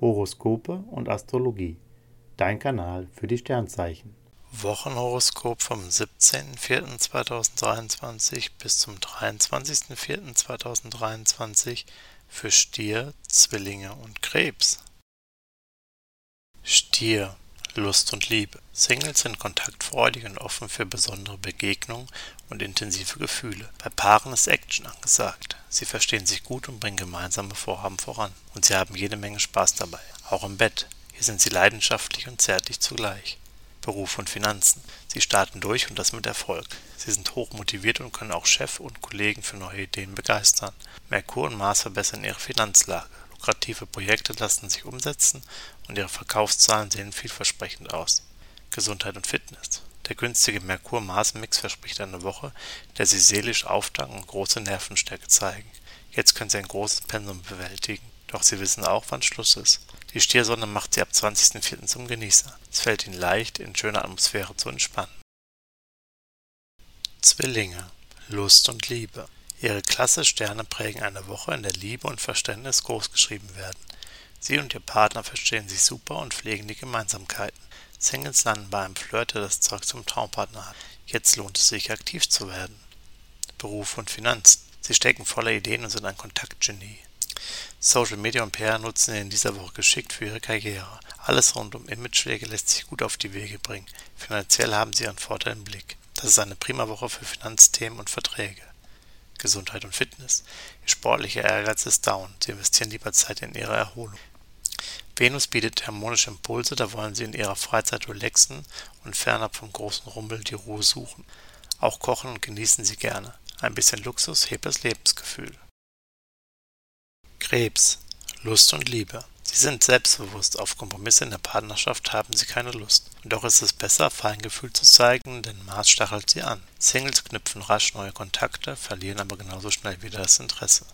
Horoskope und Astrologie. Dein Kanal für die Sternzeichen. Wochenhoroskop vom 17.04.2023 bis zum 23.04.2023 für Stier, Zwillinge und Krebs. Stier, Lust und Liebe. Singles sind kontaktfreudig und offen für besondere Begegnungen und intensive Gefühle. Bei Paaren ist Action angesagt. Sie verstehen sich gut und bringen gemeinsame Vorhaben voran. Und sie haben jede Menge Spaß dabei. Auch im Bett. Hier sind sie leidenschaftlich und zärtlich zugleich. Beruf und Finanzen. Sie starten durch und das mit Erfolg. Sie sind hoch motiviert und können auch Chef und Kollegen für neue Ideen begeistern. Merkur und Mars verbessern ihre Finanzlage. Lukrative Projekte lassen sich umsetzen und ihre Verkaufszahlen sehen vielversprechend aus. Gesundheit und Fitness. Der günstige Merkur-Mars-Mix verspricht eine Woche, in der Sie seelisch auftanken und große Nervenstärke zeigen. Jetzt können Sie ein großes Pensum bewältigen. Doch Sie wissen auch, wann Schluss ist. Die Stiersonne macht Sie ab 20.04. zum Genießer. Es fällt Ihnen leicht, in schöner Atmosphäre zu entspannen. Zwillinge. Lust und Liebe. Ihre Klasse-Sterne prägen eine Woche, in der Liebe und Verständnis großgeschrieben werden. Sie und Ihr Partner verstehen sich super und pflegen die Gemeinsamkeiten. Singles landen bei einem Flirt, der das Zeug zum Traumpartner hat. Jetzt lohnt es sich, aktiv zu werden. Beruf und Finanzen. Sie stecken voller Ideen und sind ein Kontaktgenie. Social Media und PR nutzen sie in dieser Woche geschickt für ihre Karriere. Alles rund um Imagepflege lässt sich gut auf die Wege bringen. Finanziell haben sie ihren Vorteil im Blick. Das ist eine prima Woche für Finanzthemen und Verträge. Gesundheit und Fitness. Ihr sportlicher Ehrgeiz ist down. Sie investieren lieber Zeit in ihre Erholung. Venus bietet harmonische Impulse, da wollen sie in ihrer Freizeit relaxen und fernab vom großen Rummel die Ruhe suchen. Auch kochen und genießen sie gerne. Ein bisschen Luxus hebt das Lebensgefühl. Krebs. Lust und Liebe. Sie sind selbstbewusst, auf Kompromisse in der Partnerschaft haben sie keine Lust. Und doch ist es besser, Feingefühl zu zeigen, denn Mars stachelt sie an. Singles knüpfen rasch neue Kontakte, verlieren aber genauso schnell wieder das Interesse.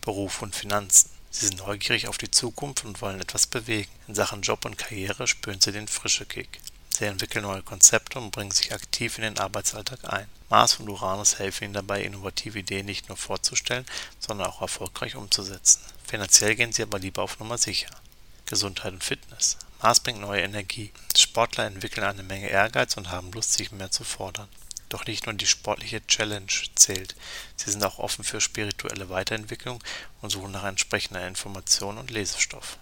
Beruf und Finanzen. Sie sind neugierig auf die Zukunft und wollen etwas bewegen. In Sachen Job und Karriere spüren sie den frische Kick. Sie entwickeln neue Konzepte und bringen sich aktiv in den Arbeitsalltag ein. Mars und Uranus helfen ihnen dabei, innovative Ideen nicht nur vorzustellen, sondern auch erfolgreich umzusetzen. Finanziell gehen sie aber lieber auf Nummer sicher. Gesundheit und Fitness. Mars bringt neue Energie. Sportler entwickeln eine Menge Ehrgeiz und haben Lust, sich mehr zu fordern. Doch nicht nur die sportliche Challenge zählt. Sie sind auch offen für spirituelle Weiterentwicklung und suchen nach entsprechender Information und Lesestoff.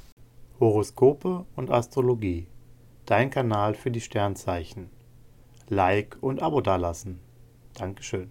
Horoskope und Astrologie. Dein Kanal für die Sternzeichen. Like und Abo dalassen. Dankeschön.